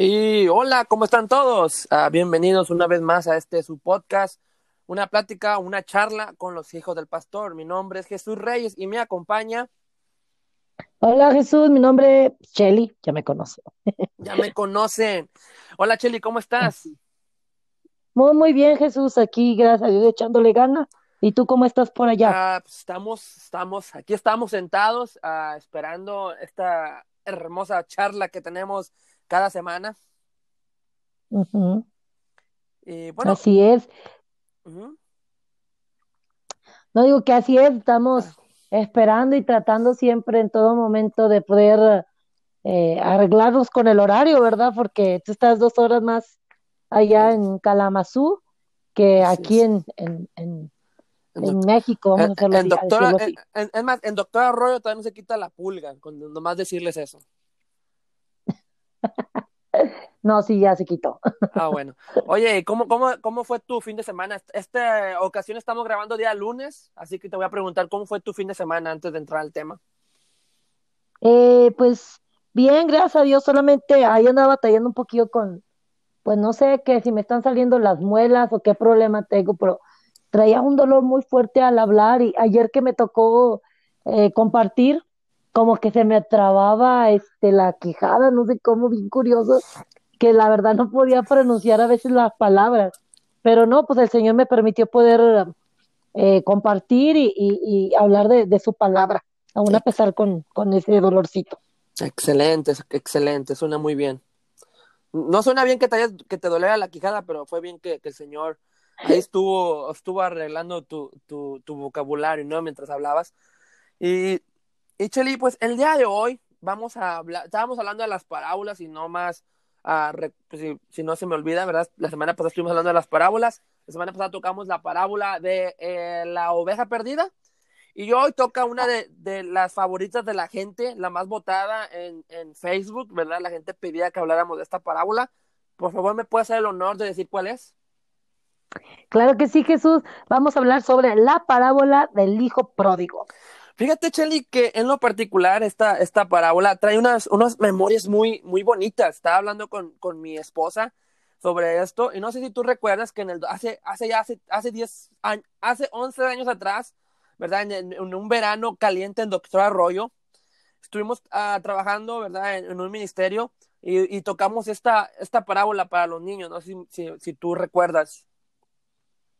Y hola, ¿cómo están todos? Ah, bienvenidos una vez más a este su podcast, una plática, una charla con los hijos del pastor. Mi nombre es Jesús Reyes y me acompaña. Hola Jesús, mi nombre es Shelly, ya me conoce. Ya me conocen. Hola Shelly, ¿cómo estás? Muy, muy bien Jesús, aquí gracias a Dios echándole gana. ¿Y tú cómo estás por allá? Ah, pues estamos, estamos, aquí estamos sentados ah, esperando esta hermosa charla que tenemos cada semana. Bueno, Así es. No digo que así es, estamos ah, esperando y tratando siempre en todo momento de poder eh, arreglarnos con el horario, ¿verdad? Porque tú estás dos horas más allá en Kalamazoo que así aquí en, en, en, México, vamos en- a en doctora, es más, en Doctor Arroyo todavía no se quita la pulga, con nomás decirles eso. No, sí, ya se quitó. Ah, bueno. Oye, ¿cómo, cómo, cómo fue tu fin de semana? Esta ocasión estamos grabando día lunes, así que te voy a preguntar cómo fue tu fin de semana antes de entrar al tema. Eh, pues bien, gracias a Dios, solamente ahí andaba batallando un poquillo con, pues no sé que si me están saliendo las muelas o qué problema tengo, pero traía un dolor muy fuerte al hablar y ayer que me tocó eh, compartir, como que se me trababa este, la quijada, no sé cómo, bien curioso, que la verdad no podía pronunciar a veces las palabras, pero no, pues el Señor me permitió poder eh, compartir y, y- y hablar de, de su palabra, aún a pesar con, con ese dolorcito. Excelente, excelente, suena muy bien. No suena bien que te, hayas- que te doliera la quijada, pero fue bien que, que el Señor ahí estuvo, estuvo arreglando tu, tu, tu vocabulario, ¿no? Mientras hablabas. Y, y Cheli, pues el día de hoy vamos a hablar, estábamos hablando de las parábolas y no más, pues, si, no se me olvida, ¿verdad? La semana pasada estuvimos hablando de las parábolas, la semana pasada tocamos la parábola de eh, la oveja perdida y hoy toca una de, de las favoritas de la gente, la más votada en, en Facebook, ¿verdad? La gente pedía que habláramos de esta parábola. Por favor, ¿me puede hacer el honor de decir cuál es? Claro que sí, Jesús. Vamos a hablar sobre la parábola del hijo pródigo. Fíjate, Chelly, que en lo particular esta, esta parábola trae unas, unas memorias muy, muy bonitas. Estaba hablando con, con mi esposa sobre esto y no sé si tú recuerdas que en el, hace, hace hace, hace 10 años, hace 11 años atrás, ¿verdad? En, un verano caliente en Doctor Arroyo, estuvimos ah, trabajando, ¿verdad? En, un ministerio y, tocamos esta, esta parábola para los niños. No sé si, si tú recuerdas.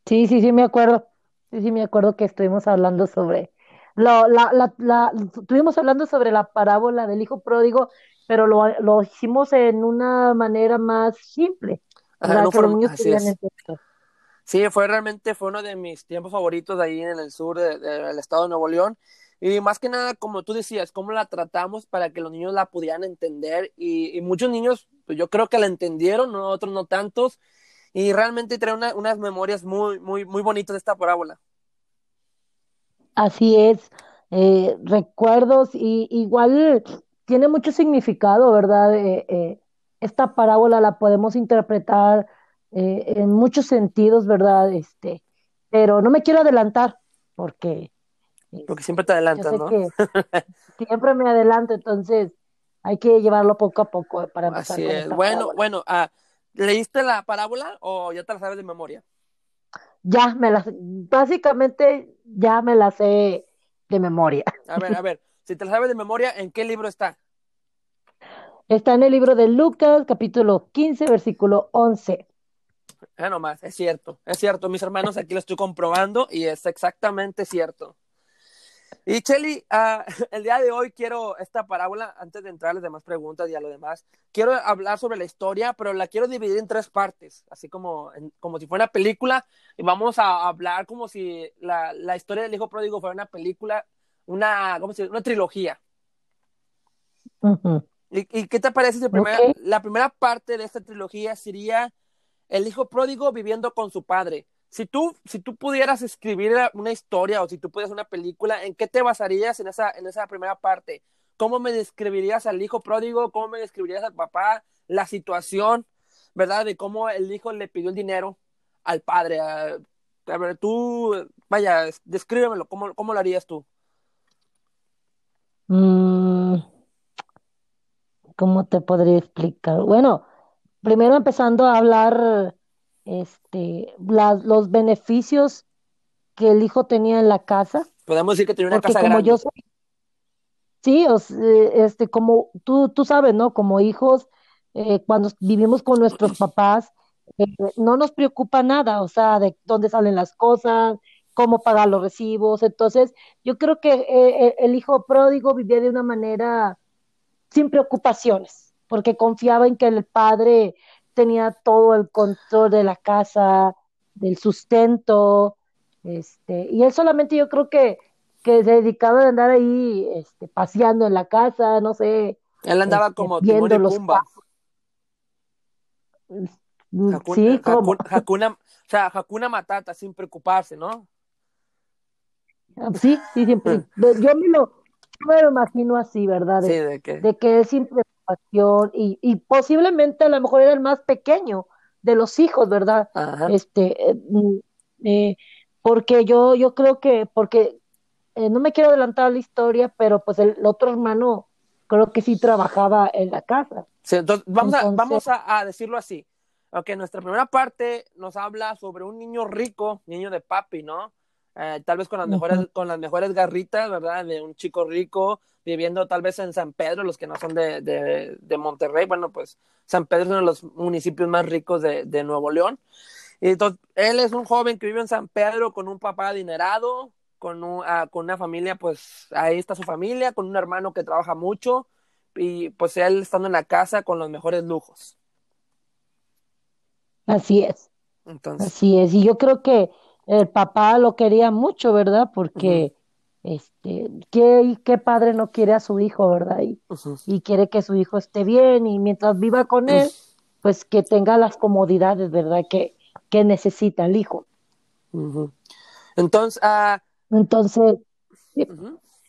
Sí, sí, sí, me acuerdo. Sí, sí, me acuerdo que estuvimos hablando sobre lo, la, la, la, estuvimos hablando sobre la parábola del hijo pródigo, pero lo, lo hicimos en una manera más simple, Ajá, no Que los fueron, niños así pudieran es. entender. Sí, fue realmente fue uno de mis tiempos favoritos de ahí en el sur de- de- del estado de Nuevo León. Y más que nada, como tú decías, cómo la tratamos para que los niños la pudieran entender. Y, y muchos niños, pues yo creo que la entendieron, ¿no? otros no tantos. Y realmente trae una- unas memorias muy, muy, muy bonitas de esta parábola. Así es, eh, recuerdos y igual tiene mucho significado, ¿verdad? Eh, eh, esta parábola la podemos interpretar eh, en muchos sentidos, ¿verdad? Este, pero no me quiero adelantar porque Porque siempre te este, adelantas, ¿no? que siempre me adelanto, entonces hay que llevarlo poco a poco para empezar Así con es. esta Bueno, parábola. bueno, ah, ¿leíste la parábola o ya te la sabes de memoria? Ya me las, básicamente ya me las sé de memoria. A ver, a ver, si te la sabes de memoria, ¿en qué libro está? Está en el libro de Lucas, capítulo 15, versículo 11. Ah, nomás, es cierto, es cierto, mis hermanos, aquí lo estoy comprobando y es exactamente cierto. Y Cheli, ah, el día de hoy quiero esta parábola, antes de entrar a las demás preguntas y a lo demás, quiero hablar sobre la historia, pero la quiero dividir en tres partes, así como, en- como si fuera una película, y vamos a hablar como si la, la historia del hijo pródigo fuera una película, una, ¿cómo se dice? Una trilogía. ¿Y, y qué te parece si la primera parte de esta trilogía sería el hijo pródigo viviendo con su padre? Si tú, si tú pudieras escribir una historia o si tú pudieras una película, ¿en qué te basarías en esa, en esa primera parte? ¿Cómo me describirías al hijo pródigo? ¿Cómo me describirías al papá? La situación, ¿verdad? De cómo el hijo le pidió el dinero al padre. A, ver, tú, vaya, descríbemelo, ¿cómo, cómo lo harías tú? Mm, ¿cómo te podría explicar? Bueno, primero empezando a hablar este, los beneficios que el hijo tenía en la casa, Podemos decir que tenía una casa como yo grande. soy, sí, o s- eh, este, como tú, tú sabes, ¿no? Como hijos, eh, cuando vivimos con nuestros papás, eh, no nos preocupa nada, o sea, de dónde salen las cosas, cómo pagar los recibos. Entonces, yo creo que eh, el hijo pródigo vivía de una manera sin preocupaciones, porque confiaba en que el padre tenía todo el control de la casa, del sustento, este, y él solamente yo creo que, que se dedicaba a andar ahí, este, paseando en la casa, no sé, Él andaba este, como Timón viendo y los Pumba. mm, Hakun- sí, como, Hakuna, o sea, Hakuna Matata, sin preocuparse, ¿no? sí, sí, siempre, yo me lo, me lo imagino así, ¿verdad? Sí, De, que. de que él sin y, y posiblemente a lo mejor era el más pequeño de los hijos, ¿verdad? Ajá. Este, eh, mm, eh, porque yo, yo creo que, porque eh, no me quiero adelantar a la historia, pero pues el, otro hermano creo que sí trabajaba en la casa. Sí, entonces, vamos a, vamos a, a decirlo así. Ok, nuestra primera parte nos habla sobre un niño rico, niño de papi, ¿no? Eh, tal vez con las mejores, con las mejores garritas, ¿verdad? De un chico rico viviendo tal vez en San Pedro, los que no son de, de, de Monterrey, bueno, pues San Pedro es uno de los municipios más ricos de, de Nuevo León. Y entonces, él es un joven que vive en San Pedro con un papá adinerado, con, un, ah, con una familia, pues ahí está su familia, con un hermano que trabaja mucho y pues él estando en la casa con los mejores lujos. así es, Entonces, así es. Y yo creo que el papá lo quería mucho, ¿verdad? Porque, este, ¿qué, qué padre no quiere a su hijo, ¿verdad? Y, y quiere que su hijo esté bien y mientras viva con él, pues que tenga las comodidades, ¿verdad? Que, que necesita el hijo. Entonces, ah, Entonces, sí.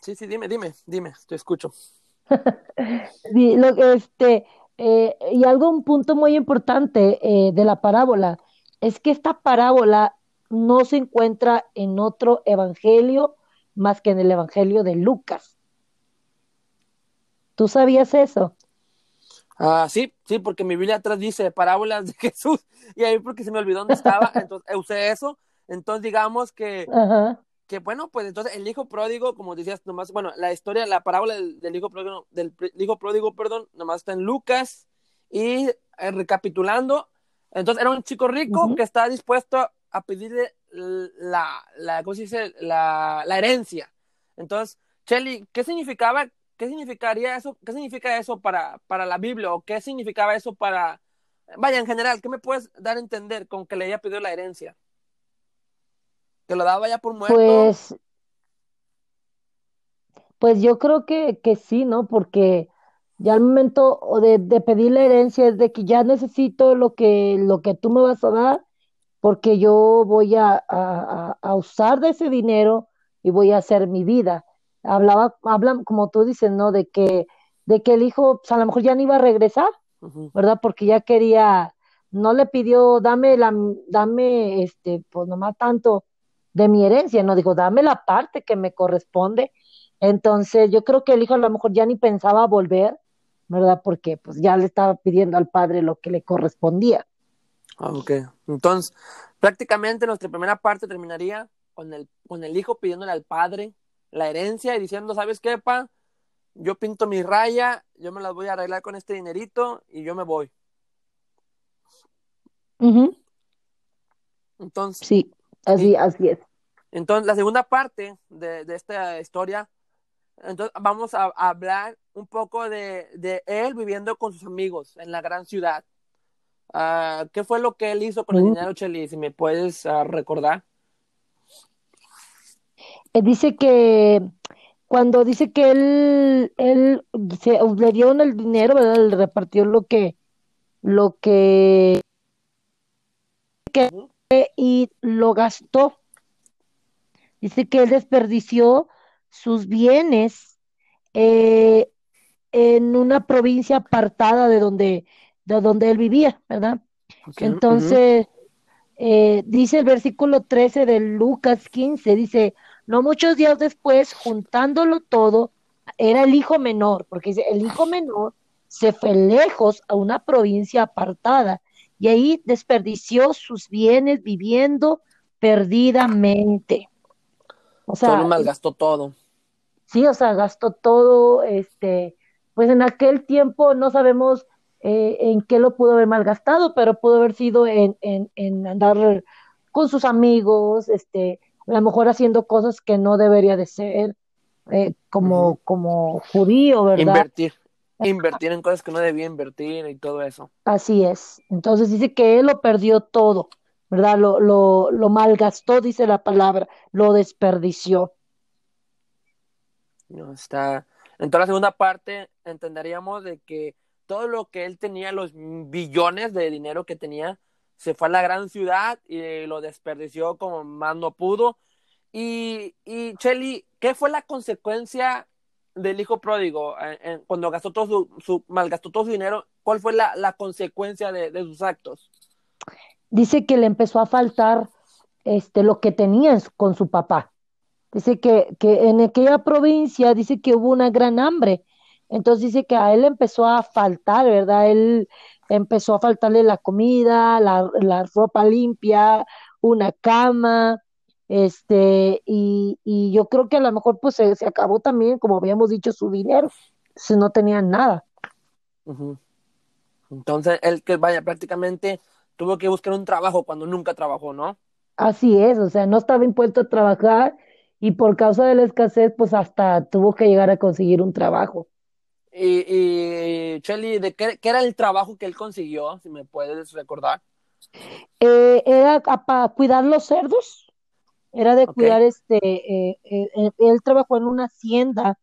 Sí, dime, dime, dime, te escucho. este, eh, y algo, un punto muy importante eh, de la parábola es que esta parábola no se encuentra en otro evangelio más que en el evangelio de Lucas. ¿Tú sabías eso? Ah, sí, sí, porque mi Biblia atrás dice parábolas de Jesús y ahí porque se me olvidó dónde estaba, entonces usé eso. Entonces, digamos que Ajá, que bueno, pues entonces el hijo pródigo, como decías, nomás, bueno, la historia, la parábola del, del hijo pródigo, del hijo pródigo, perdón, nomás está en Lucas y eh, recapitulando, entonces era un chico rico que estaba dispuesto a pedirle la, la, ¿cómo se dice? La, la herencia. Entonces, Shelly, ¿qué significaba, qué significaría eso, qué significa eso para, para la Biblia o qué significaba eso para, vaya, en general, ¿qué me puedes dar a entender con que le haya pedido la herencia? ¿Que lo daba ya por muerto? Pues, pues yo creo que, que sí, ¿no? Porque ya al momento de, de pedir la herencia es de que ya necesito lo que, lo que tú me vas a dar, porque yo voy a, a, a- usar de ese dinero y voy a hacer mi vida. Hablaba, hablan, como tú dices, ¿no? De que, de que el hijo, pues, a lo mejor ya no iba a regresar. ¿verdad? Porque ya quería, no le pidió, dame la, dame, este, pues nomás tanto de mi herencia, no dijo, dame la parte que me corresponde. Entonces, yo creo que el hijo a lo mejor ya ni pensaba volver, ¿verdad? Porque pues ya le estaba pidiendo al padre lo que le correspondía. Ah, Ok, entonces prácticamente nuestra primera parte terminaría con el, con el hijo pidiéndole al padre la herencia y diciendo, ¿sabes qué, pa? Yo pinto mi raya, yo me las voy a arreglar con este dinerito y yo me voy. Entonces, Sí, y, así, así es. entonces la segunda parte de, de esta historia, entonces vamos a, a hablar un poco de, de él viviendo con sus amigos en la gran ciudad. Ah, ¿qué fue lo que él hizo con el dinero, Chely? Si me puedes ah, recordar. Eh, Dice que cuando dice que él, él se, le dieron el dinero, ¿verdad? Le repartió lo que, lo que, Ujú. y lo gastó. Dice que él desperdició sus bienes eh, en una provincia apartada de donde, de donde él vivía, ¿verdad? Entonces, eh, dice el versículo 13 de Lucas 15, dice, no muchos días después, juntándolo todo, era el hijo menor, porque dice, el hijo menor se fue lejos a una provincia apartada y ahí desperdició sus bienes viviendo perdidamente. O sea, Solo malgastó todo. Sí, o sea, gastó todo, este, pues en aquel tiempo no sabemos eh, en qué lo pudo haber malgastado, pero pudo haber sido en, en, en andar con sus amigos, este, a lo mejor haciendo cosas que no debería de ser, eh, como, como judío, ¿verdad? Invertir, invertir en cosas que no debía invertir y todo eso. Así es. Entonces dice que él lo perdió todo, ¿verdad? Lo, lo, lo malgastó, dice la palabra, lo desperdició. No, está. En toda la segunda parte entenderíamos de que todo lo que él tenía, los billones de dinero que tenía, se fue a la gran ciudad y lo desperdició como más no pudo. Y, y ¿qué fue la consecuencia del hijo pródigo eh, cuando gastó todo su, su, malgastó todo su dinero? ¿Cuál fue la, la consecuencia de, de, sus actos? Dice que le empezó a faltar este, lo que tenía con su papá. Dice que, que en aquella provincia dice que hubo una gran hambre. Entonces dice que a él empezó a faltar, ¿verdad? Él empezó a faltarle la comida, la, la ropa limpia, una cama, este, y, y, yo creo que a lo mejor pues se, se, acabó también, como habíamos dicho, su dinero, si no tenían nada. Uh -huh. Entonces, él que vaya, prácticamente tuvo que buscar un trabajo cuando nunca trabajó, ¿no? Así es, o sea, no estaba impuesto a trabajar y por causa de la escasez, pues hasta tuvo que llegar a conseguir un trabajo. Y, y Chelly, ¿de qué, qué, era el trabajo que él consiguió, si me puedes recordar? Eh, era para cuidar los cerdos, era de okay. cuidar este, eh, eh, él trabajó en una hacienda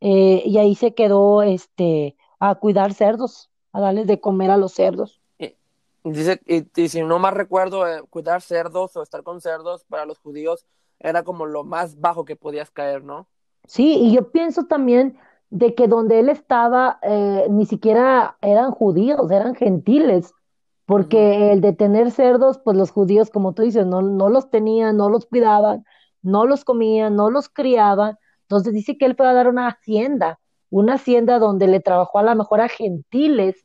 eh, y ahí se quedó este, a cuidar cerdos, a darles de comer a los cerdos. Y, dice, y, y si no más recuerdo, eh, cuidar cerdos o estar con cerdos para los judíos era como lo más bajo que podías caer, ¿no? Sí, y yo pienso también de que donde él estaba eh, ni siquiera eran judíos, eran gentiles, porque el de tener cerdos, pues los judíos, como tú dices, no, no los tenían, no los cuidaban, no los comían, no los criaban. Entonces dice que él fue a dar una hacienda, una hacienda donde le trabajó a lo mejor a gentiles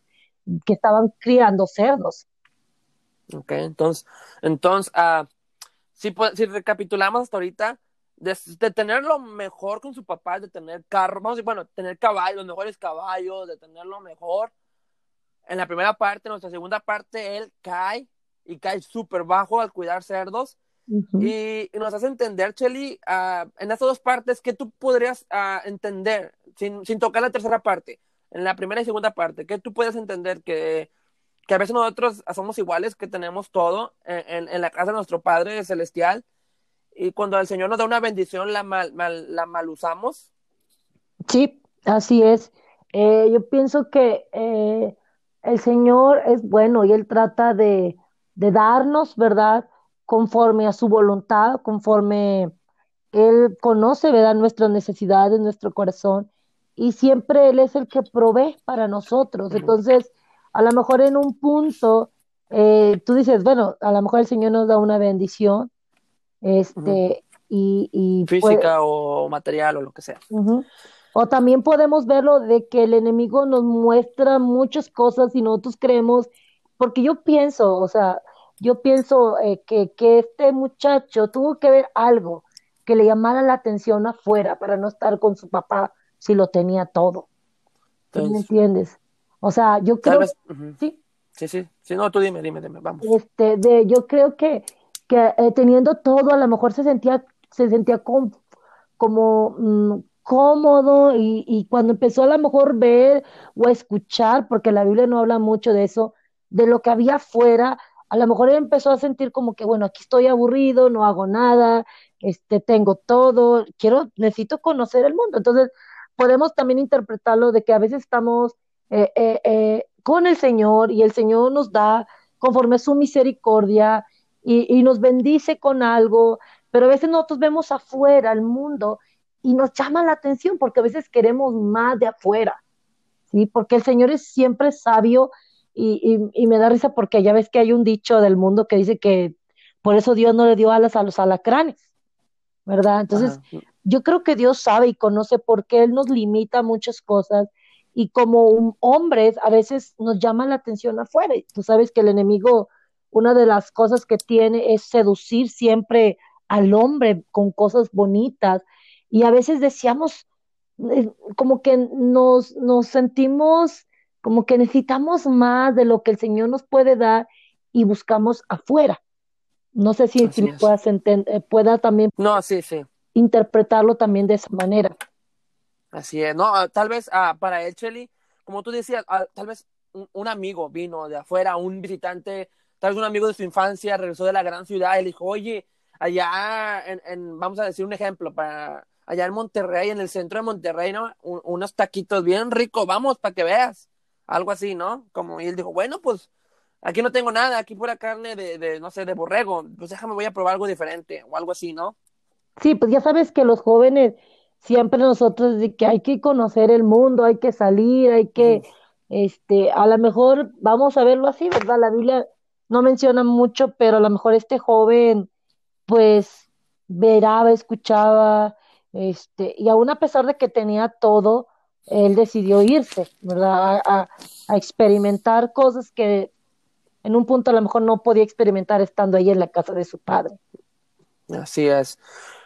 que estaban criando cerdos. Ok, entonces, entonces, uh, si, si recapitulamos hasta ahorita, de, de, tener lo mejor con su papá, de tener carro, vamos a decir, bueno, tener caballos, los mejores caballos, de tener lo mejor. En la primera parte, en nuestra segunda parte, él cae y cae súper bajo al cuidar cerdos. Uh -huh. y, y, nos hace entender, Chelly, uh, en estas dos partes, que tú podrías uh, entender, sin, sin tocar la tercera parte, en la primera y segunda parte, que tú puedes entender que que a veces nosotros somos iguales, que tenemos todo en, en, la casa de nuestro Padre Celestial, y cuando el Señor nos da una bendición, la mal, mal la mal usamos. Sí, así es. Eh, yo pienso que eh, el Señor es bueno y Él trata de, de, darnos, ¿verdad? Conforme a su voluntad, conforme Él conoce, ¿verdad? Nuestras necesidades, nuestro corazón, y siempre Él es el que provee para nosotros. Entonces, a lo mejor en un punto eh, tú dices, bueno, a lo mejor el Señor nos da una bendición, este, uh -huh. y, y, física o material o lo que sea. Uh -huh. O también podemos verlo de que el enemigo nos muestra muchas cosas y nosotros creemos, porque yo pienso, o sea, yo pienso eh, que, que este muchacho tuvo que ver algo que le llamara la atención afuera para no estar con su papá si lo tenía todo. Entonces, ¿Me entiendes? O sea, yo creo... Vez, uh -huh. ¿sí? sí, sí, sí, no, tú dime, dime, dime, vamos. Este, de, yo creo que, que eh, teniendo todo, a lo mejor se sentía, se sentía com, como mmm, cómodo y, cuando empezó a lo mejor ver o escuchar, porque la Biblia no habla mucho de eso, de lo que había afuera, a lo mejor él empezó a sentir como que, bueno, aquí estoy aburrido, no hago nada, este, tengo todo, quiero, necesito conocer el mundo. Entonces, podemos también interpretarlo de que a veces estamos eh, eh, con el Señor y el Señor nos da conforme a su misericordia y, y, nos bendice con algo, pero a veces nosotros vemos afuera el mundo y nos llama la atención porque a veces queremos más de afuera, ¿sí? Porque el Señor es siempre sabio y, y, y me da risa porque ya ves que hay un dicho del mundo que dice que por eso Dios no le dio alas a los alacranes, ¿verdad? Entonces, Ajá. yo creo que Dios sabe y conoce por qué Él nos limita muchas cosas y como hombres a veces nos llama la atención afuera. Tú sabes que el enemigo, una de las cosas que tiene es seducir siempre al hombre con cosas bonitas y a veces deseamos, eh, como que nos, nos sentimos como que necesitamos más de lo que el Señor nos puede dar y buscamos afuera. No sé si, si puedas entender, pueda también no, sí, sí. interpretarlo también de esa manera. Así es, no, ah, tal vez ah, para él, Chely, como tú decías, ah, tal vez un, amigo vino de afuera, un visitante, tal vez un amigo de su infancia regresó de la gran ciudad y le dijo, oye, allá en, vamos a decir un ejemplo, para allá en Monterrey, en el centro de Monterrey, ¿no? unos taquitos bien ricos, vamos para que veas, algo así, ¿no? Como y él dijo, bueno, pues aquí no tengo nada, aquí pura carne de, de, no sé, de borrego, pues déjame, voy a probar algo diferente o algo así, ¿no? Sí, pues ya sabes que los jóvenes siempre nosotros de que hay que conocer el mundo, hay que salir, hay que, este, a lo mejor vamos a verlo así, ¿verdad? La Biblia no menciona mucho, pero a lo mejor este joven, pues, veraba, escuchaba, este, y aún a pesar de que tenía todo, él decidió irse, ¿verdad? A, a, experimentar cosas que en un punto a lo mejor no podía experimentar estando ahí en la casa de su padre. Así es.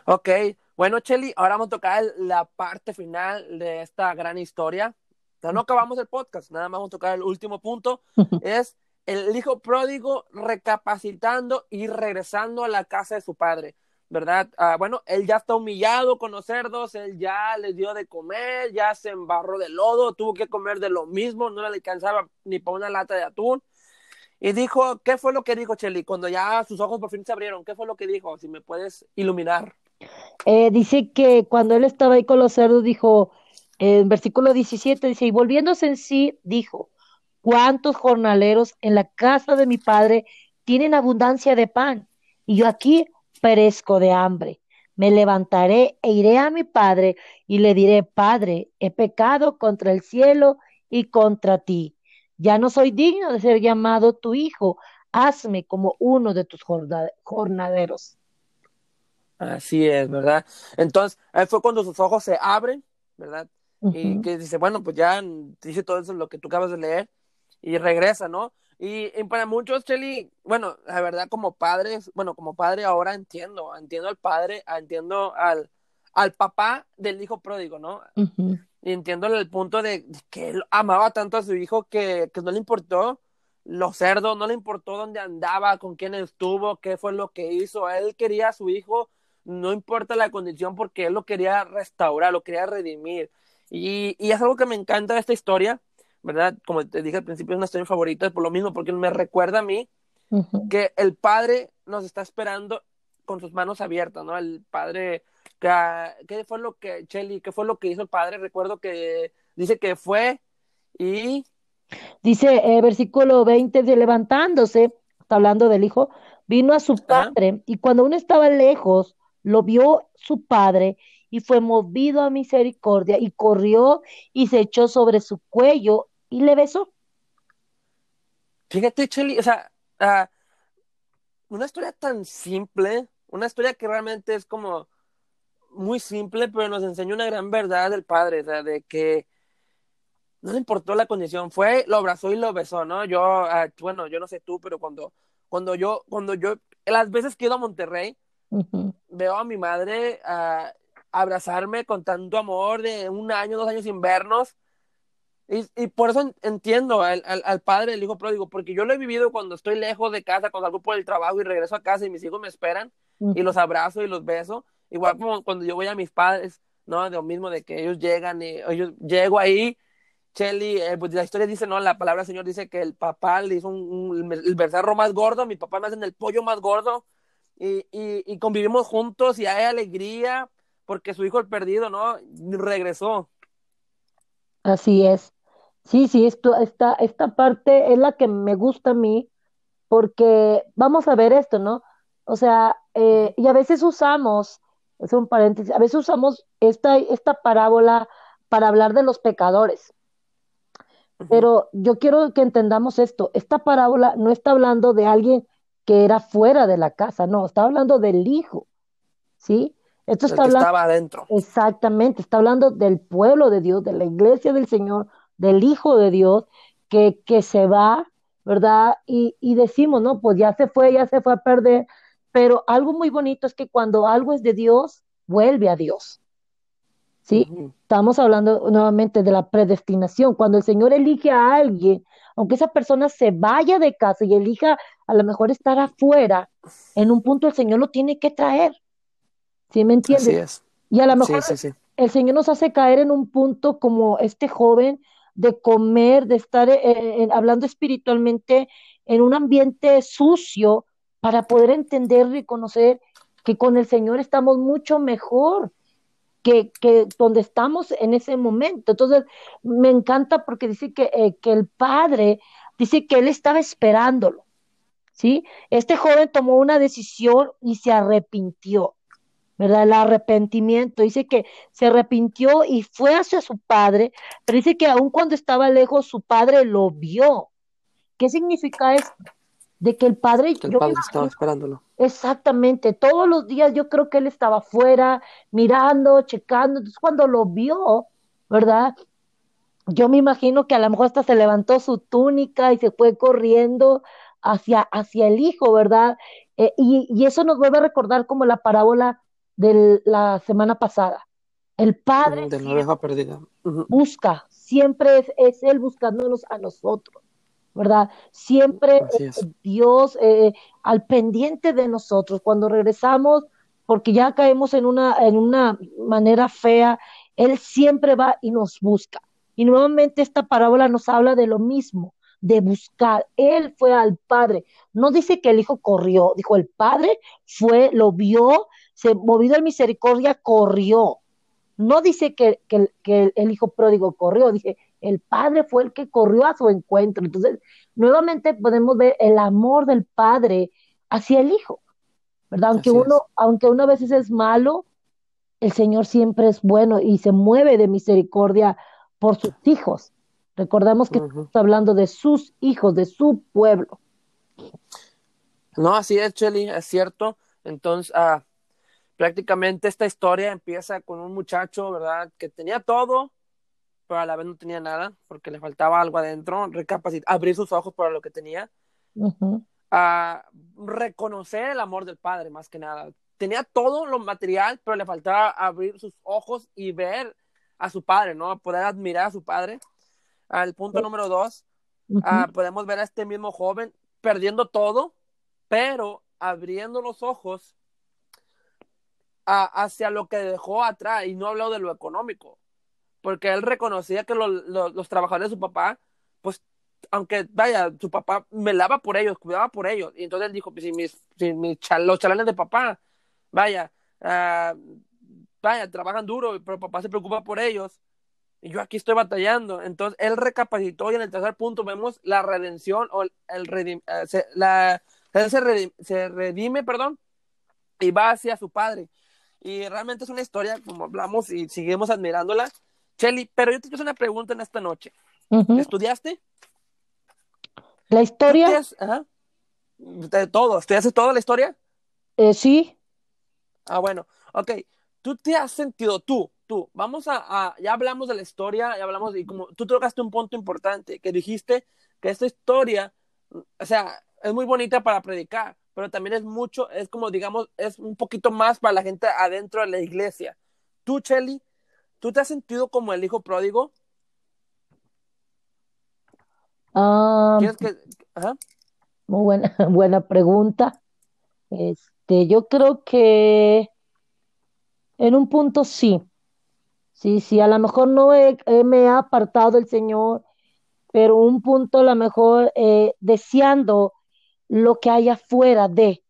Ok, bueno, Chelly, ahora vamos a tocar la parte final de esta gran historia. no acabamos el podcast, nada más vamos a tocar el último punto. es el hijo pródigo recapacitando y regresando a la casa de su padre, ¿verdad? Ah, bueno, él ya está humillado con los cerdos, él ya les dio de comer, ya se embarró de lodo, tuvo que comer de lo mismo, no le alcanzaba ni para una lata de atún. Y dijo, ¿qué fue lo que dijo Chelly? Cuando ya sus ojos por fin se abrieron, ¿qué fue lo que dijo? Si me puedes iluminar. Eh, dice que cuando él estaba ahí con los cerdos, dijo, en versículo 17, dice, y volviéndose en sí, dijo, ¿cuántos jornaleros en la casa de mi padre tienen abundancia de pan? Y yo aquí perezco de hambre. Me levantaré e iré a mi padre y le diré, Padre, he pecado contra el cielo y contra ti. Ya no soy digno de ser llamado tu hijo. Hazme como uno de tus jornaderos. Así es, ¿verdad? Entonces, ahí fue cuando sus ojos se abren, ¿verdad? Y que dice, bueno, pues ya dice todo eso lo que tú acabas de leer y regresa, ¿no? Y, para muchos, Chelly, bueno, la verdad, como padres, bueno, como padre ahora entiendo, entiendo al padre, entiendo al, al papá del hijo pródigo, ¿no? Y entiendo el punto de, que él amaba tanto a su hijo que, que no le importó los cerdos, no le importó dónde andaba, con quién estuvo, qué fue lo que hizo. Él quería a su hijo no importa la condición porque él lo quería restaurar, lo quería redimir. Y, y es algo que me encanta de esta historia, ¿verdad? Como te dije al principio, es una historia favorita, por lo mismo, porque me recuerda a mí que el Padre nos está esperando con sus manos abiertas, ¿no? El Padre, ¿qué fue lo que, Chelly, qué fue lo que hizo el Padre? Recuerdo que dice que fue y... Dice, eh, versículo 20, de levantándose, está hablando del Hijo, vino a su Padre, y cuando uno estaba lejos, lo vio su padre y fue movido a misericordia y corrió y se echó sobre su cuello y le besó. Fíjate, Cheli, o sea, ah, una historia tan simple, una historia que realmente es como muy simple, pero nos enseña una gran verdad del padre, o sea, de que no le importó la condición, fue, lo abrazó y lo besó, ¿no? Yo, ah, bueno, yo no sé tú, pero cuando, cuando yo, cuando yo, las veces que he ido a Monterrey, Veo a mi madre a abrazarme con tanto amor de un año, dos años sin vernos. Y, y por eso entiendo al, al, padre del hijo pródigo, porque yo lo he vivido cuando estoy lejos de casa, cuando salgo por el trabajo y regreso a casa y mis hijos me esperan y los abrazo y los beso. Igual como cuando yo voy a mis padres, ¿no? De lo mismo, de que ellos llegan y ellos llego ahí. Chelly, eh, pues la historia dice, ¿no? La palabra del Señor dice que el papá le hizo un, el becerro más gordo, mi papá me hace el pollo más gordo, y, y, convivimos juntos y hay alegría porque su hijo el perdido, ¿no? Regresó. Así es. Sí, sí, esto, esta, esta parte es la que me gusta a mí porque vamos a ver esto, ¿no? O sea, eh, y a veces usamos, es un paréntesis, a veces usamos esta, esta parábola para hablar de los pecadores. Pero yo quiero que entendamos esto, esta parábola no está hablando de alguien que era fuera de la casa, no, está hablando del hijo, ¿sí? Esto está hablando, estaba adentro. Exactamente, está hablando del pueblo de Dios, de la iglesia del Señor, del Hijo de Dios que, que se va, ¿verdad? Y, y decimos, no, pues ya se fue, ya se fue a perder, pero algo muy bonito es que cuando algo es de Dios, vuelve a Dios. ¿Sí? Estamos hablando nuevamente de la predestinación. Cuando el Señor elige a alguien, aunque esa persona se vaya de casa y elija a lo mejor estar afuera, en un punto el Señor lo tiene que traer. ¿Sí me entiendes? Así es. Y a lo mejor Sí, sí, sí. el Señor nos hace caer en un punto como este joven de comer, de estar eh, hablando espiritualmente en un ambiente sucio para poder entender y reconocer que con el Señor estamos mucho mejor que, que donde estamos en ese momento. Entonces, me encanta porque dice que, eh, que el padre, dice que él estaba esperándolo, ¿sí? Este joven tomó una decisión y se arrepintió. ¿Verdad? El arrepentimiento. Dice que se arrepintió y fue hacia su padre, pero dice que aun cuando estaba lejos, su padre lo vio. ¿Qué significa esto? De que el padre, Que el yo padre estaba esperándolo. exactamente, todos los días yo creo que él estaba afuera, mirando, checando. Entonces, cuando lo vio, ¿verdad? Yo me imagino que a lo mejor hasta se levantó su túnica y se fue corriendo hacia, hacia el hijo, ¿verdad? Eh, y, y eso nos vuelve a recordar como la parábola de la semana pasada. El padre De la perdida. Busca, siempre es, es él buscándonos a nosotros, ¿verdad? Siempre es. Dios eh, al pendiente de nosotros. Cuando regresamos, porque ya caemos en una, en una manera fea, Él siempre va y nos busca. Y nuevamente esta parábola nos habla de lo mismo, de buscar. Él fue al Padre. No dice que el Hijo corrió, dijo el Padre fue, lo vio, se movido en misericordia, corrió. No dice que, que, que el hijo pródigo corrió, dice, el padre fue el que corrió a su encuentro. Entonces, nuevamente podemos ver el amor del padre hacia el hijo, ¿verdad? Aunque Así uno, es. aunque uno a veces es malo, el Señor siempre es bueno y se mueve de misericordia por sus hijos. Recordamos que Ujú. estamos hablando de sus hijos, de su pueblo. No, así es, Chelly, es cierto. Entonces, ah, prácticamente esta historia empieza con un muchacho, ¿verdad? Que tenía todo, pero a la vez no tenía nada, porque le faltaba algo adentro, recapacitar, abrir sus ojos para lo que tenía, a reconocer el amor del padre, más que nada. Tenía todo lo material, pero le faltaba abrir sus ojos y ver a su padre, ¿no? Poder admirar a su padre. Al punto número dos, ah, podemos ver a este mismo joven perdiendo todo, pero abriendo los ojos hacia lo que dejó atrás y no habló de lo económico, porque él reconocía que lo- lo- los trabajadores de su papá, pues, aunque vaya, su papá velaba por ellos, cuidaba por ellos, y entonces él dijo, pues, si, mis, si mis chal- los chalanes de papá, vaya, ah, vaya, trabajan duro, pero papá se preocupa por ellos, y yo aquí estoy batallando. Entonces él recapacitó y en el tercer punto vemos la redención o el, el redim- eh, se, la, él se, se redime, perdón, y va hacia su padre. Y realmente es una historia, como hablamos y seguimos admirándola. Chelly, pero yo te quiero hacer una pregunta en esta noche. ¿Estudiaste? La ¿Tú historia, ajá, de todo, ¿estudiaste toda la historia? eh, sí, Ah, bueno, ok. Tú te has sentido, tú, tú, vamos a, a- ya hablamos de la historia, ya hablamos de como, tú tocaste un punto importante, que dijiste que esta historia, o sea, es muy bonita para predicar, pero también es mucho, es como, digamos, es un poquito más para la gente adentro de la iglesia. Tú, Chelly, ¿tú te has sentido como el hijo pródigo? ¿Quieres que, ajá, muy buena, buena pregunta. Este, yo creo que en un punto sí, sí, sí, a lo mejor no he- me ha apartado del Señor, pero un punto a lo mejor eh, deseando lo que hay afuera de,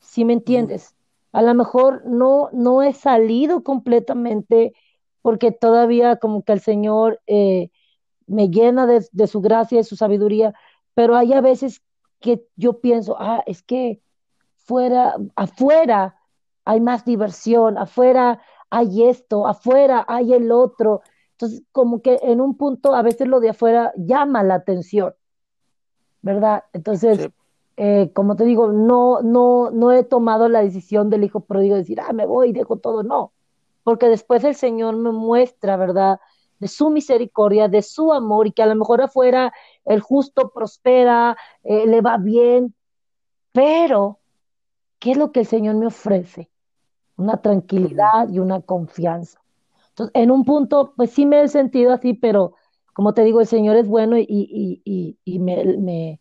¿sí me entiendes? A lo mejor no, no he salido completamente porque todavía como que el Señor eh, me llena de, de su gracia y su sabiduría, pero hay a veces que yo pienso, ah, es que fuera, afuera hay más diversión, afuera hay esto, afuera hay el otro. Entonces, como que en un punto a veces lo de afuera llama la atención, ¿verdad? Entonces, eh, como te digo, no, no, no he tomado la decisión del hijo pródigo de decir, ah, me voy, dejo todo, no, porque después el Señor me muestra, ¿verdad? de su misericordia, de su amor y que a lo mejor afuera el justo prospera, eh, le va bien, pero ¿qué es lo que el Señor me ofrece? Una tranquilidad y una confianza. Entonces, en un punto, pues sí me he sentido así, pero como te digo, el Señor es bueno y, y, y, me, me,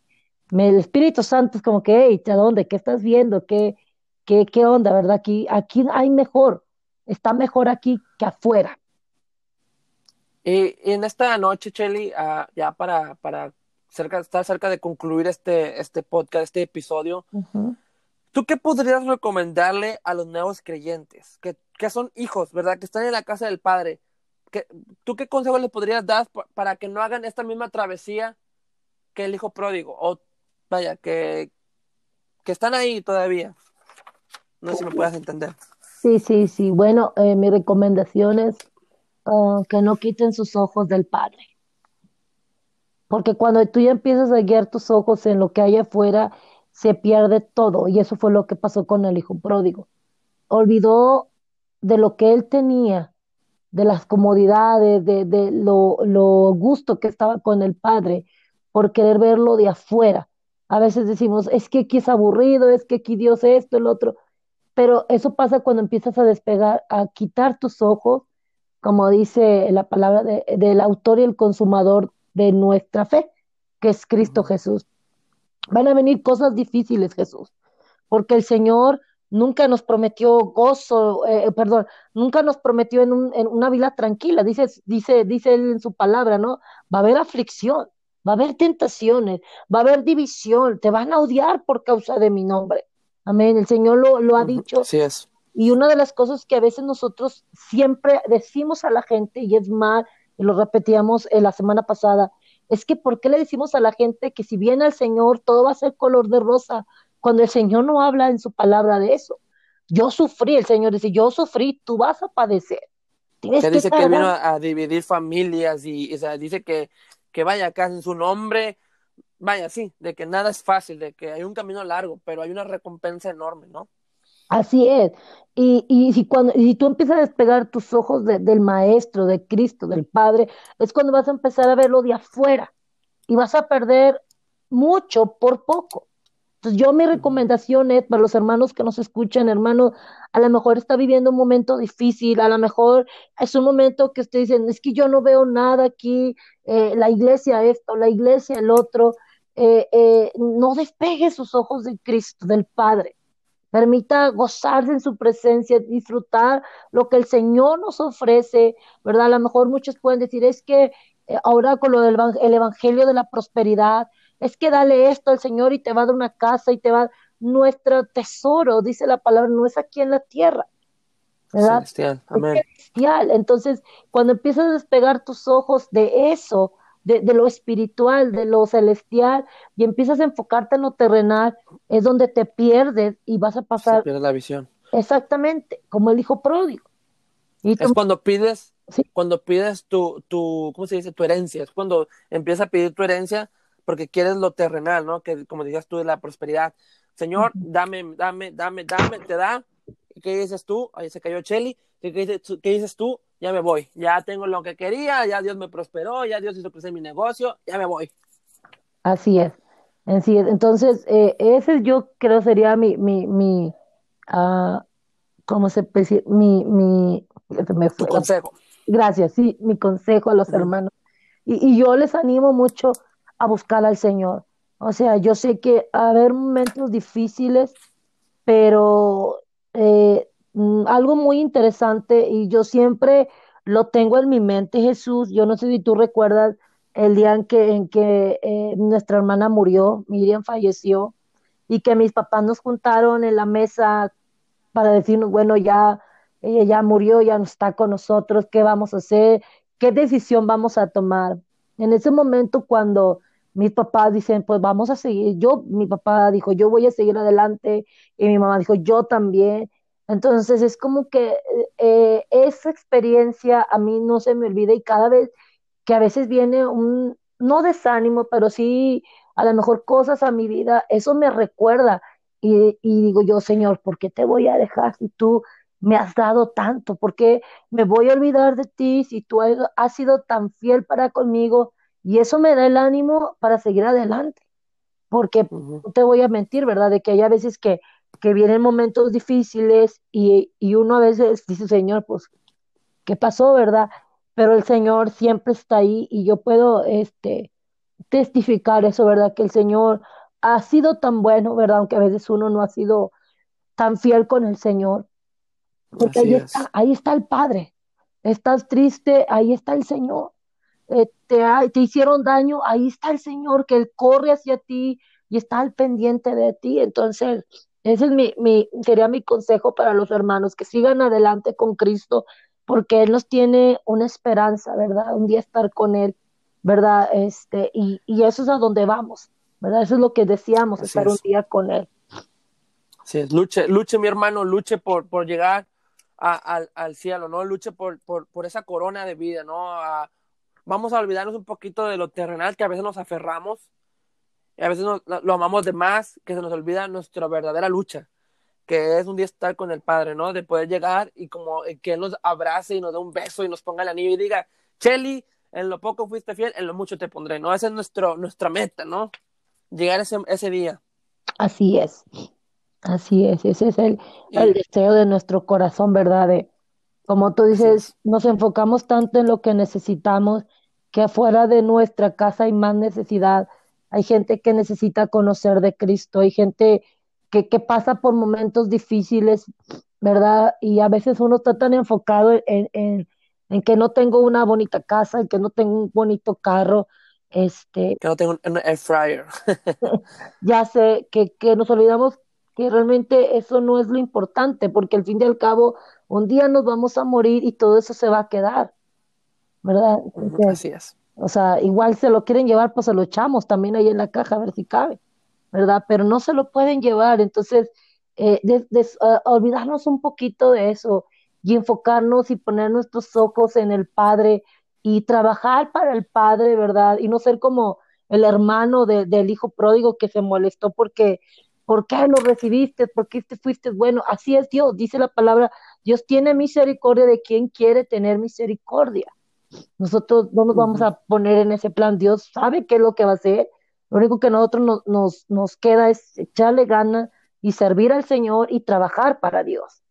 el Espíritu Santo es como que, hey, ¿a dónde? ¿Qué estás viendo? ¿Qué, qué, qué onda, verdad? Aquí, aquí hay mejor, está mejor aquí que afuera. Y, en esta noche, Chelly, ah, ya para, para cerca, estar cerca de concluir este, este podcast, este episodio, ¿tú qué podrías recomendarle a los nuevos creyentes que, que, son hijos, verdad? Que están en la casa del Padre. ¿Qué, ¿Tú qué consejo les podrías dar para que no hagan esta misma travesía que el hijo pródigo? O vaya, que, que están ahí todavía. No sé si me puedas entender. Sí, sí, sí. Bueno, eh, mi recomendación es Ah, que no quiten sus ojos del Padre. Porque cuando tú ya empiezas a guiar tus ojos en lo que hay afuera, se pierde todo. Y eso fue lo que pasó con el hijo pródigo. Olvidó de lo que él tenía, de las comodidades, de, de lo, lo gusto que estaba con el Padre, por querer verlo de afuera. A veces decimos, es que aquí es aburrido, es que aquí Dios esto, el otro. Pero eso pasa cuando empiezas a despegar, a quitar tus ojos como dice la palabra del autor y el consumador de nuestra fe, que es Cristo Jesús. Van a venir cosas difíciles, Jesús, porque el Señor nunca nos prometió gozo, eh, perdón, nunca nos prometió en, una vida tranquila, dice, dice, dice él en su palabra, ¿no? Va a haber aflicción, va a haber tentaciones, va a haber división, te van a odiar por causa de mi nombre. Amén, el Señor lo, lo ha dicho. Sí es. Y una de las cosas que a veces nosotros siempre decimos a la gente, y es mal, y lo repetíamos la semana pasada, es que ¿por qué le decimos a la gente que si viene el Señor todo va a ser color de rosa, cuando el Señor no habla en su palabra de eso? Yo sufrí, el Señor dice, yo sufrí, tú vas a padecer. Tienes que dice que vino a, dividir familias y, dice que, que vaya acá en su nombre, vaya, sí, de que nada es fácil, de que hay un camino largo, pero hay una recompensa enorme, ¿no? Así es. Y, y, si cuando, y si tú empiezas a despegar tus ojos del Maestro, de Cristo, del Padre, es cuando vas a empezar a verlo de afuera y vas a perder mucho por poco. Entonces, yo mi recomendación es para los hermanos que nos escuchan, hermano, a lo mejor está viviendo un momento difícil, a lo mejor es un momento que usted dicen, es que yo no veo nada aquí, eh, la iglesia esto, la iglesia el otro, eh, eh, no despegue sus ojos de Cristo, del Padre Permita gozarse en su presencia, disfrutar lo que el Señor nos ofrece, ¿verdad? A lo mejor muchos pueden decir, es que eh, ahora con lo del el Evangelio de la prosperidad, es que dale esto al Señor y te va a dar una casa y te va nuestro tesoro, dice la palabra, no es aquí en la tierra. ¿Verdad? Celestial, amén. celestial. Entonces, cuando empiezas a despegar tus ojos de eso, de, lo espiritual, de lo celestial, y empiezas a enfocarte en lo terrenal, es donde te pierdes y vas a pasar. Se la visión. Exactamente, como el hijo pródigo. Y es cuando pides, cuando pides tu, tu, ¿cómo se dice? Tu herencia. Es cuando empiezas a pedir tu herencia porque quieres lo terrenal, ¿no? Que como decías tú, de la prosperidad. Señor, dame, dame, dame, dame, te da. ¿Qué dices tú? Ahí se cayó Chelly. ¿Qué, ¿Qué dices tú? ya me voy, ya tengo lo que quería, ya Dios me prosperó, ya Dios hizo crecer mi negocio, ya me voy. Así es, así es. Entonces, eh, ese yo creo sería mi, mi, mi, uh, ¿cómo se puede? Mi, mi, me fue. consejo. Gracias, sí, mi consejo a los hermanos. Y, y, yo les animo mucho a buscar al Señor. O sea, yo sé que va a haber momentos difíciles, pero eh, Mm, algo muy interesante y yo siempre lo tengo en mi mente, Jesús. Yo no sé si tú recuerdas el día en que, en que eh, nuestra hermana murió, Miriam falleció, y que mis papás nos juntaron en la mesa para decirnos, bueno, ya ella ya murió, ya no está con nosotros, ¿qué vamos a hacer? ¿Qué decisión vamos a tomar? En ese momento cuando mis papás dicen, pues vamos a seguir, yo, mi papá dijo, yo voy a seguir adelante, y mi mamá dijo, yo también, entonces es como que eh, esa experiencia a mí no se me olvida y cada vez que a veces viene un, no desánimo, pero sí a lo mejor cosas a mi vida, eso me recuerda y, y digo yo, Señor, ¿por qué te voy a dejar si tú me has dado tanto? ¿Por qué me voy a olvidar de ti si tú has sido tan fiel para conmigo? Y eso me da el ánimo para seguir adelante, porque no te voy a mentir, ¿verdad? De que hay a veces que, que vienen momentos difíciles y, y uno a veces dice, Señor, pues, ¿qué pasó, verdad? Pero el Señor siempre está ahí y yo puedo, este, testificar eso, ¿verdad? Que el Señor ha sido tan bueno, ¿verdad? Aunque a veces uno no ha sido tan fiel con el Señor. Porque ahí está, ahí está el Padre. Estás triste, ahí está el Señor. Eh, te, te hicieron daño, ahí está el Señor, que Él corre hacia ti y está al pendiente de ti. Entonces, ese es mi, mi, sería mi consejo para los hermanos, que sigan adelante con Cristo, porque Él nos tiene una esperanza, ¿verdad? Un día estar con Él ¿verdad? Este, y, y eso es a donde vamos, ¿verdad? Eso es lo que decíamos, estar un día con Él. Sí, luche, luche mi hermano, luche por, por llegar al, al, cielo, ¿no? Luche por, por, por, esa corona de vida, ¿no? Vamos a olvidarnos un poquito de lo terrenal que a veces nos aferramos y a veces lo amamos de más, que se nos olvida nuestra verdadera lucha, que es un día estar con el Padre, ¿no? De poder llegar y como que Él nos abrace y nos dé un beso y nos ponga el anillo y diga, Chelly, en lo poco fuiste fiel, en lo mucho te pondré, ¿no? Esa es nuestro, nuestra meta, ¿no? Llegar ese, ese día. Así es, así es, ese es el, el deseo de nuestro corazón, ¿verdad? De, como tú dices, nos enfocamos tanto en lo que necesitamos que afuera de nuestra casa hay más necesidad. Hay gente que necesita conocer de Cristo, hay gente que, que pasa por momentos difíciles, ¿verdad? Y a veces uno está tan enfocado en, en, en que no tengo una bonita casa, en que no tengo un bonito carro, este... Que no tengo un air fryer. ya sé, que, que nos olvidamos que realmente eso no es lo importante, porque al fin y al cabo, un día nos vamos a morir y todo eso se va a quedar, ¿verdad? Así es. O sea, igual se lo quieren llevar, pues se lo echamos también ahí en la caja a ver si cabe, ¿verdad? Pero no se lo pueden llevar, entonces, eh, uh, olvidarnos un poquito de eso y enfocarnos y poner nuestros ojos en el Padre y trabajar para el Padre, ¿verdad? Y no ser como el hermano del hijo pródigo que se molestó porque, ¿por qué lo recibiste? ¿Por qué te fuiste bueno? Así es Dios, dice la palabra, Dios tiene misericordia de quien quiere tener misericordia. Nosotros no nos vamos a poner en ese plan, Dios sabe qué es lo que va a hacer, lo único que a nosotros nos, nos, nos queda es echarle ganas y servir al Señor y trabajar para Dios.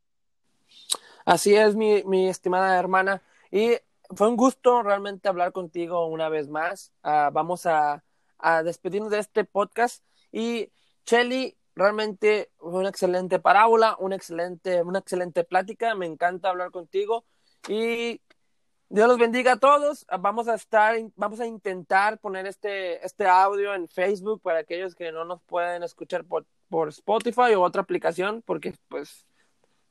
Así es, mi, mi estimada hermana. Y fue un gusto realmente hablar contigo una vez más. Uh, vamos a, a, despedirnos de este podcast. Y Chelly, realmente fue una excelente parábola, una excelente, una excelente plática. Me encanta hablar contigo. Y Dios los bendiga a todos. Vamos a estar, vamos a intentar poner este, este audio en Facebook para aquellos que no nos pueden escuchar por, por Spotify o otra aplicación, porque pues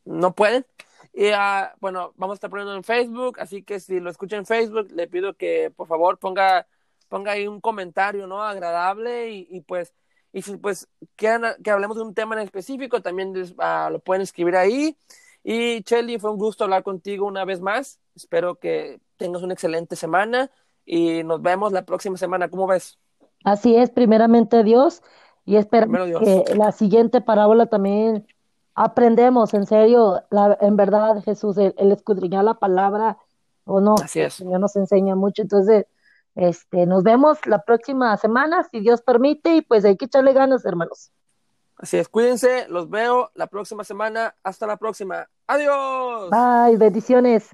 no pueden. Y uh, bueno, vamos a estar poniendo en Facebook, así que si lo escuchan en Facebook, le pido que por favor ponga, ponga ahí un comentario, ¿no? Agradable y, y pues, y si pues quieren que hablemos de un tema en específico, también uh, lo pueden escribir ahí. Y Chelly, fue un gusto hablar contigo una vez más. Espero que tengas una excelente semana y nos vemos la próxima semana. ¿Cómo ves? Así es, primeramente Dios. Y espero que la siguiente parábola también aprendemos, en serio, la, en verdad, Jesús, el, escudriñar la palabra o no, Así es. el Señor nos enseña mucho. Entonces, este, nos vemos la próxima semana, si Dios permite, y pues hay que echarle ganas, hermanos. Así es, cuídense, los veo la próxima semana. Hasta la próxima. Adiós. Bye, bendiciones.